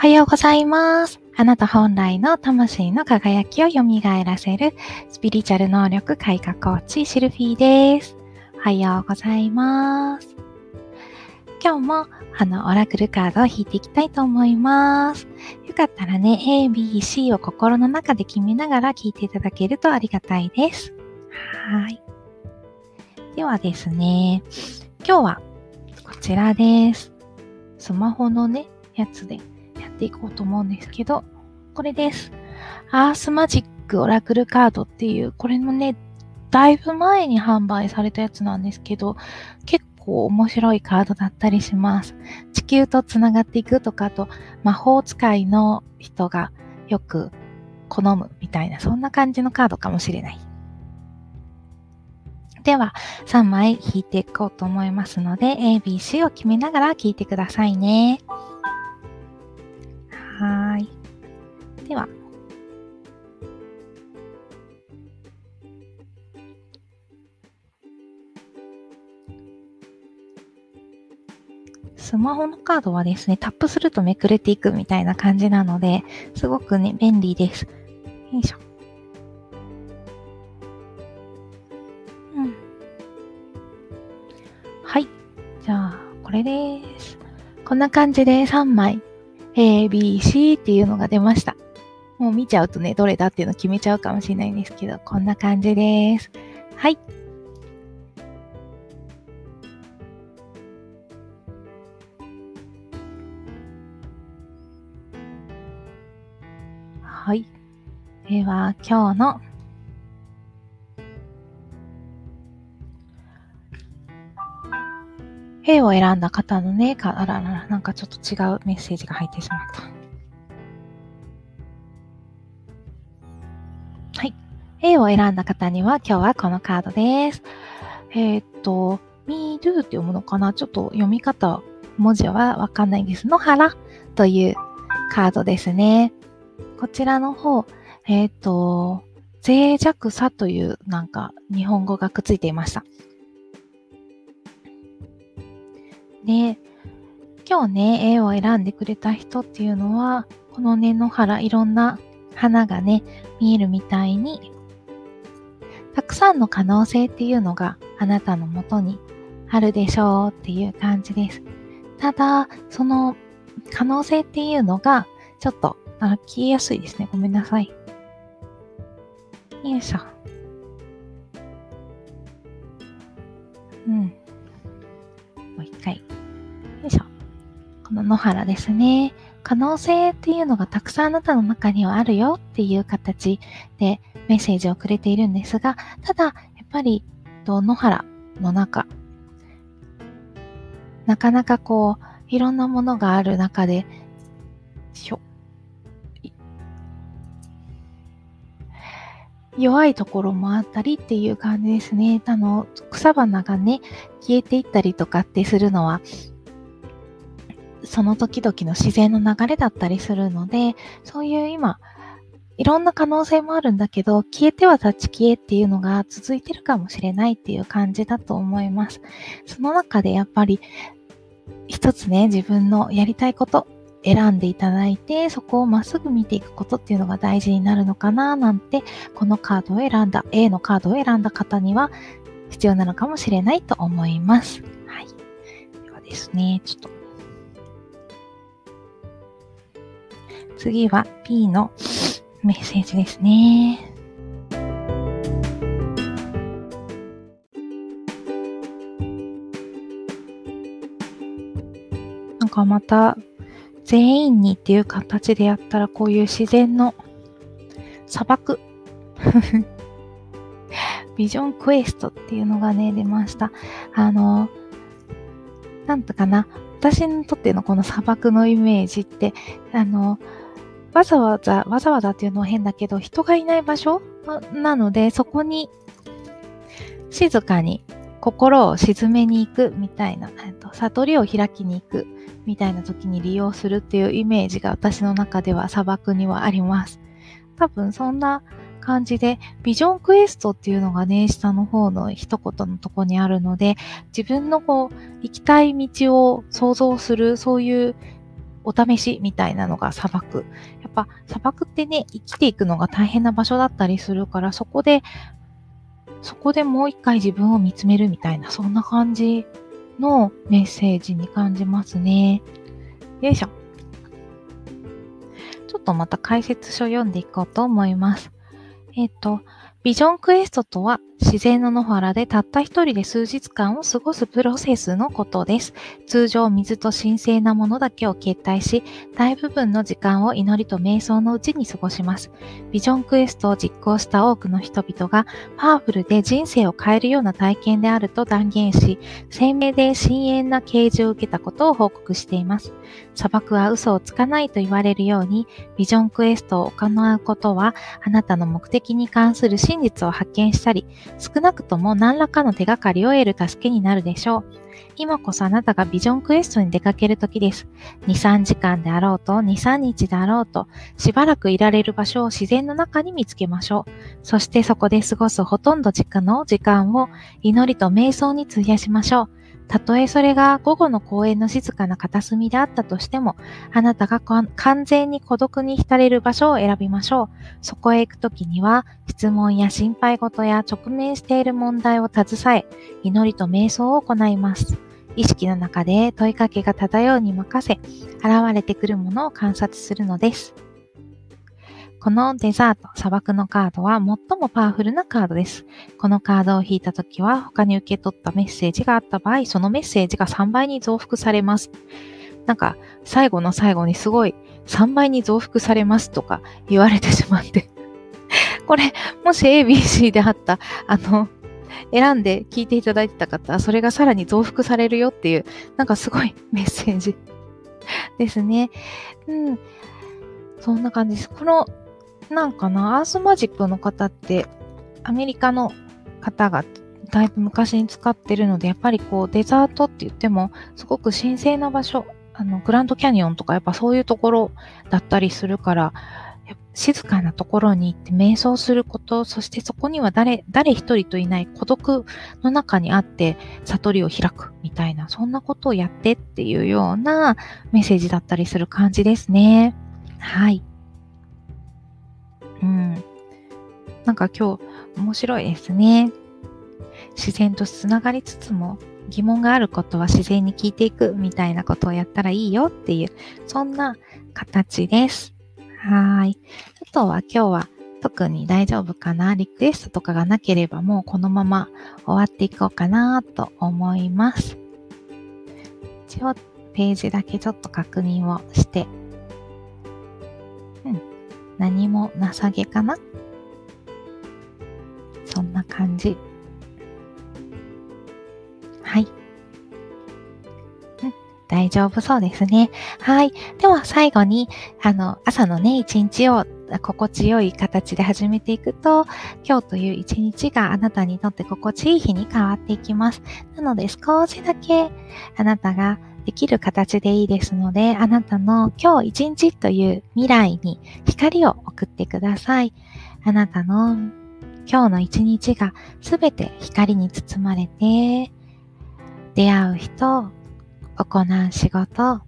おはようございます。あなた本来の魂の輝きを蘇らせるスピリチュアル能力開花コーチシルフィーです。おはようございます。今日もあのオラクルカードを引いていきたいと思います。よかったらね、A、B、C を心の中で決めながら聞いていただけるとありがたいです。はい。ではですね、今日はこちらです。スマホのね、やつでっていこうと思うんですけど、これです。アースマジックオラクルカードっていう、これもね、だいぶ前に販売されたやつなんですけど、結構面白いカードだったりします。地球とつながっていくとか、あと魔法使いの人がよく好むみたいな、そんな感じのカードかもしれない。では、3枚引いていこうと思いますので、A、B、C を決めながら聞いてくださいね。はい。では、スマホのカードはですね、タップするとめくれていくみたいな感じなので、すごくね、便利です。よいしょ。はい。じゃあ、これです。こんな感じで3枚、A、B、C っていうのが出ました。もう見ちゃうとね、どれだっていうの決めちゃうかもしれないんですけど、こんな感じです。はい。はい。では、今日の兵を選んだ方のね、かあららら、なんかちょっと違うメッセージが入ってしまった。はい。A を選んだ方には今日はこのカードです。えーっと、me do って読むのかな？ちょっと読み方、文字はわかんないです。野原というカードですね。こちらの方、えーっと、脆弱さというなんか日本語がくっついていました。で、今日ね、絵を選んでくれた人っていうのは、このね、野原、いろんな花がね、見えるみたいに、たくさんの可能性っていうのがあなたのもとにあるでしょうっていう感じです。ただ、その可能性っていうのが、ちょっと、あ消えやすいですね。ごめんなさい。よいしょ。うん。この野原ですね。可能性っていうのがたくさんあなたの中にはあるよっていう形でメッセージをくれているんですが、ただ、やっぱり、野原の中、なかなかこう、いろんなものがある中で、しょ、弱いところもあったりっていう感じですね。あの、草花がね、消えていったりとかってするのは、その時々の自然の流れだったりするので、そういう今、いろんな可能性もあるんだけど、消えては立ち消えっていうのが続いてるかもしれないっていう感じだと思います。その中でやっぱり、一つね、自分のやりたいこと、選んでいただいて、そこをまっすぐ見ていくことっていうのが大事になるのかななんて、このカードを選んだ、A のカードを選んだ方には必要なのかもしれないと思います。はい。ではですね、ちょっと。次は P のメッセージですね。なんかまた全員にっていう形でやったらこういう自然の砂漠。ビジョンクエストっていうのがね出ました。あのなんとかな。私にとってのこの砂漠のイメージってあのわざわざわざわざっていうのは変だけど人がいない場所？なのでそこに静かに心を沈めに行くみたいな、悟りを開きに行くみたいな時に利用するっていうイメージが私の中では砂漠にはあります。多分そんな感じで、ビジョンクエストっていうのがね、下の方の一言のとこにあるので、自分のこう、行きたい道を想像する、そういうお試しみたいなのが砂漠。やっぱ砂漠ってね、生きていくのが大変な場所だったりするから、そこで、そこでもう一回自分を見つめるみたいな、そんな感じのメッセージに感じますね。よいしょ。ちょっとまた解説書読んでいこうと思います。えっ、ー、と、ビジョンクエストとは自然の野原でたった一人で数日間を過ごすプロセスのことです。通常水と神聖なものだけを決体し、大部分の時間を祈りと瞑想のうちに過ごします。ビジョンクエストを実行した多くの人々がパワフルで人生を変えるような体験であると断言し、鮮明で深遠な啓示を受けたことを報告しています。砂漠は嘘をつかないと言われるように、ビジョンクエストを行うことは、あなたの目的に関する真実を発見したり、少なくとも何らかの手がかりを得る助けになるでしょう。今こそあなたがビジョンクエストに出かける時です。2、3時間であろうと、2、3日であろうと、しばらくいられる場所を自然の中に見つけましょう。そしてそこで過ごすほとんど時間の時間を祈りと瞑想に費やしましょう。たとえそれが午後の公園の静かな片隅であったとしても、あなたが完全に孤独に浸れる場所を選びましょう。そこへ行くときには、質問や心配事や直面している問題を携え、祈りと瞑想を行います。意識の中で問いかけが漂うに任せ、現れてくるものを観察するのです。このデザート、砂漠のカードは最もパワフルなカードです。このカードを引いたときは、他に受け取ったメッセージがあった場合、そのメッセージが3倍に増幅されます。なんか、最後の最後にすごい3倍に増幅されますとか言われてしまって これ、もし ABC であった、あの、選んで聞いていただいてた方、それがさらに増幅されるよっていう、なんかすごいメッセージですね。うん。そんな感じです。このなんかな、アースマジックの方って、アメリカの方がだいぶ昔に使ってるので、やっぱりこうデザートって言っても、すごく神聖な場所、あの、グランドキャニオンとかやっぱそういうところだったりするから、静かなところに行って瞑想すること、そしてそこには誰、誰一人といない孤独の中にあって悟りを開くみたいな、そんなことをやってっていうようなメッセージだったりする感じですね。はい。うん。なんか今日面白いですね。自然とつながりつつも疑問があることは自然に聞いていくみたいなことをやったらいいよっていう、そんな形です。はい。あとは今日は特に大丈夫かなリクエストとかがなければもうこのまま終わっていこうかなと思います。一応ページだけちょっと確認をして何もなさげかな？そんな感じ。はい。うん、大丈夫そうですね。はい。では最後に、あの、朝のね、一日を心地よい形で始めていくと、今日という一日があなたにとって心地いい日に変わっていきます。なので少しだけあなたができる形でいいですので、あなたの今日一日という未来に光を送ってください。あなたの今日の一日がすべて光に包まれて、出会う人、行う仕事、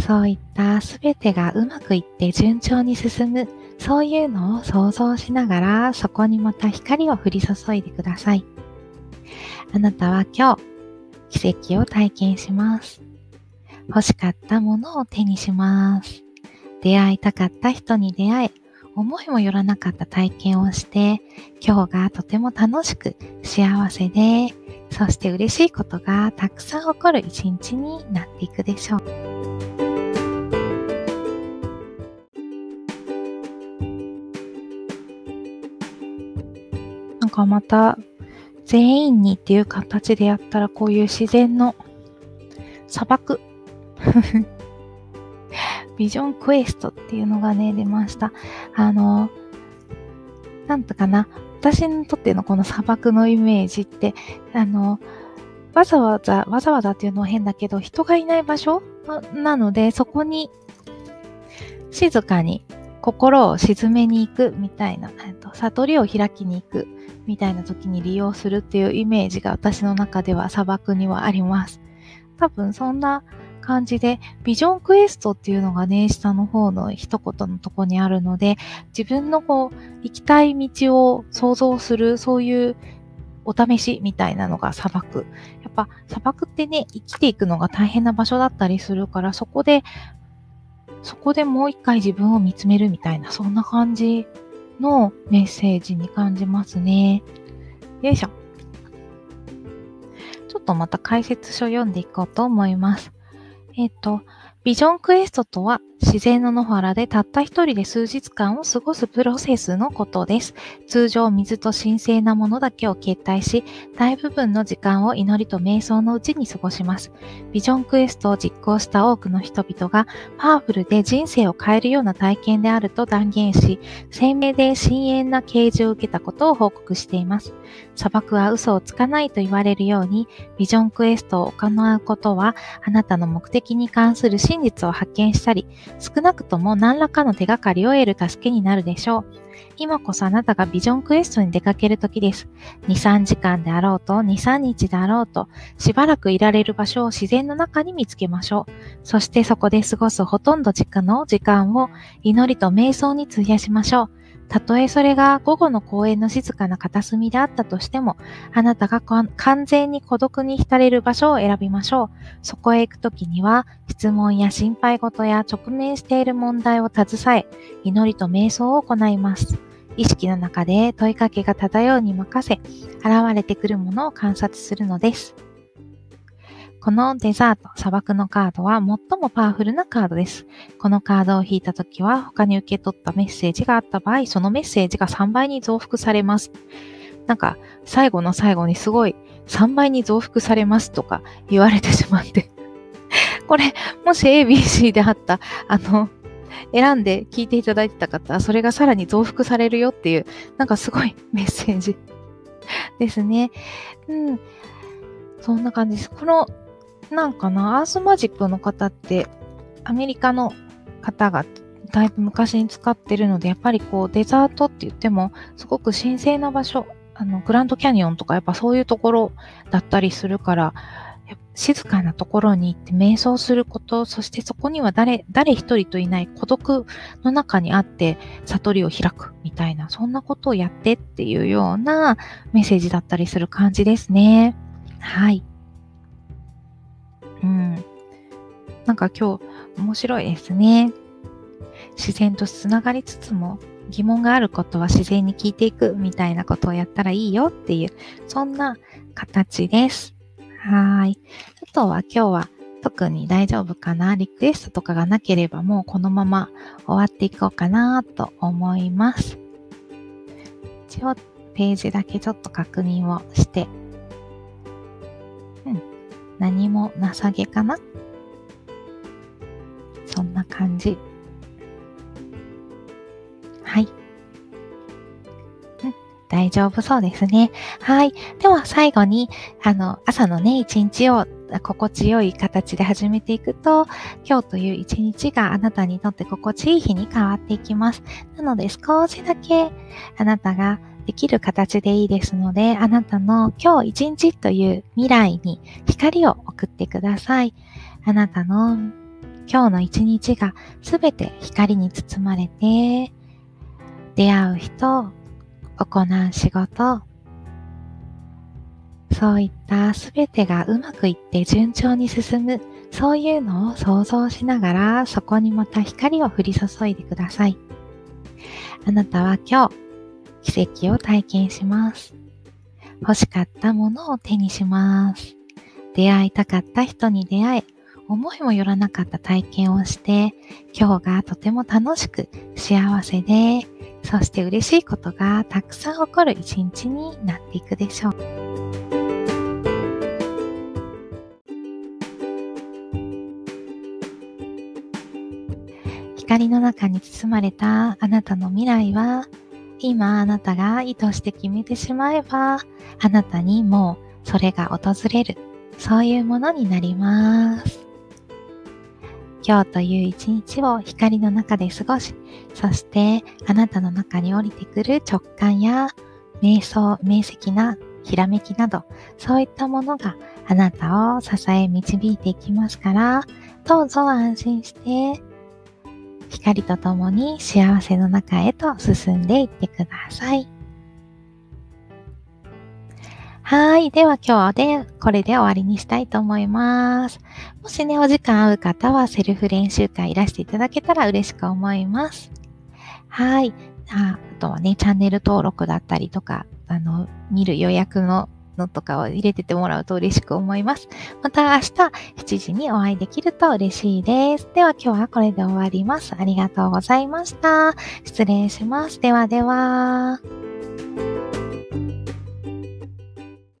そういったすべてがうまくいって順調に進む、そういうのを想像しながら、そこにまた光を降り注いでください。あなたは今日、奇跡を体験します。欲しかったものを手にします。出会いたかった人に出会え、思いもよらなかった体験をして、今日がとても楽しく幸せで、そして嬉しいことがたくさん起こる一日になっていくでしょう。なんかまた全員にっていう形でやったらこういう自然の砂漠 ビジョンクエストっていうのがね、出ました。あの、なんとかな、私にとってのこの砂漠のイメージって、あの、わざわざ、わざわざっていうのは変だけど、人がいない場所なので、そこに静かに心を沈めに行くみたいな、悟りを開きに行くみたいな時に利用するっていうイメージが私の中では砂漠にはあります。多分そんな感じで、ビジョンクエストっていうのがね、下の方の一言のとこにあるので、自分のこう、行きたい道を想像する、そういうお試しみたいなのが砂漠。やっぱ砂漠ってね、生きていくのが大変な場所だったりするから、そこで、そこでもう一回自分を見つめるみたいな、そんな感じのメッセージに感じますね。よいしょ。ちょっとまた解説書読んでいこうと思います。えっ、と、ビジョンクエストとは自然の野原でたった一人で数日間を過ごすプロセスのことです。通常水と神聖なものだけを決体し、大部分の時間を祈りと瞑想のうちに過ごします。ビジョンクエストを実行した多くの人々がパワフルで人生を変えるような体験であると断言し、鮮明で深遠な啓示を受けたことを報告しています。砂漠は嘘をつかないと言われるように、ビジョンクエストを行うことは、あなたの目的に関する真実を発見したり、少なくとも何らかの手がかりを得る助けになるでしょう。今こそあなたがビジョンクエストに出かける時です。2、3時間であろうと、2、3日であろうと、しばらくいられる場所を自然の中に見つけましょう。そしてそこで過ごすほとんど時間の時間を祈りと瞑想に費やしましょう。たとえそれが午後の公園の静かな片隅であったとしても、あなたが完全に孤独に浸れる場所を選びましょう。そこへ行くときには、質問や心配事や直面している問題を携え、祈りと瞑想を行います。意識の中で問いかけが漂うに任せ、現れてくるものを観察するのです。このデザート、砂漠のカードは最もパワフルなカードです。このカードを引いたときは、他に受け取ったメッセージがあった場合、そのメッセージが3倍に増幅されます。なんか、最後の最後にすごい3倍に増幅されますとか言われてしまって これ、もし ABC であった、あの、選んで聞いていただいてた方、それがさらに増幅されるよっていう、なんかすごいメッセージですね。うん。そんな感じです。このなんかな、アースマジックの方って、アメリカの方がだいぶ昔に使ってるので、やっぱりこうデザートって言っても、すごく神聖な場所、あの、グランドキャニオンとかやっぱそういうところだったりするから、静かなところに行って瞑想すること、そしてそこには誰、誰一人といない孤独の中にあって悟りを開くみたいな、そんなことをやってっていうようなメッセージだったりする感じですね。はい。なんか今日面白いですね。自然とつながりつつも疑問があることは自然に聞いていくみたいなことをやったらいいよっていう、そんな形です。はい。あとは今日は特に大丈夫かなリクエストとかがなければもうこのまま終わっていこうかなと思います。一応ページだけちょっと確認をしてうん何もなさげかな感じ。はい。大丈夫そうですね。はい。では最後に、あの、朝のね、一日を心地よい形で始めていくと、今日という一日があなたにとって心地いい日に変わっていきます。なので少しだけあなたができる形でいいですので、あなたの今日一日という未来に光を送ってください。あなたの今日の一日がすべて光に包まれて、出会う人、行う仕事、そういったすべてがうまくいって順調に進む、そういうのを想像しながら、そこにまた光を降り注いでください。あなたは今日、奇跡を体験します。欲しかったものを手にします。出会いたかった人に出会え、思いもよらなかった体験をして、今日がとても楽しく幸せで、そして嬉しいことがたくさん起こる一日になっていくでしょう。光の中に包まれたあなたの未来は今あなたが意図して決めてしまえば、あなたにもそれが訪れる、そういうものになります。今日という一日を光の中で過ごし、そしてあなたの中に降りてくる直感や瞑想、明晰なひらめきなど、そういったものがあなたを支え導いていきますから、どうぞ安心して、光とともに幸せの中へと進んでいってください。はい。では今日でこれで終わりにしたいと思います。もしね、お時間合う方はセルフ練習会いらしていただけたら嬉しく思います。はい。ああとはね、チャンネル登録だったりとか、あの、見る予約ののとかを入れててもらうと嬉しく思います。また明日7時にお会いできると嬉しいです。では今日はこれで終わります。ありがとうございました。失礼します。ではでは。